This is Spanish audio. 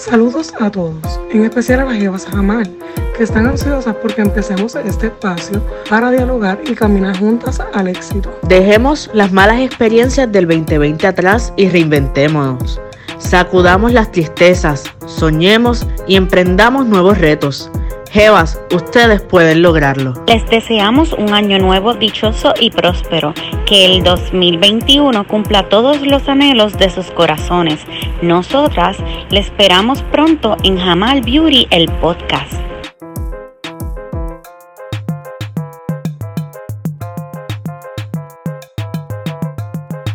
Saludos a todos, en especial a las Jevas Jamal, que están ansiosas porque empecemos este espacio para dialogar y caminar juntas al éxito. Dejemos las malas experiencias del 2020 atrás y reinventémonos. Sacudamos las tristezas, soñemos y emprendamos nuevos retos. Jevas, ustedes pueden lograrlo. Les deseamos un año nuevo dichoso y próspero, que el 2021 cumpla todos los anhelos de sus corazones. Nosotras les esperamos pronto en Jamal Beauty, el podcast.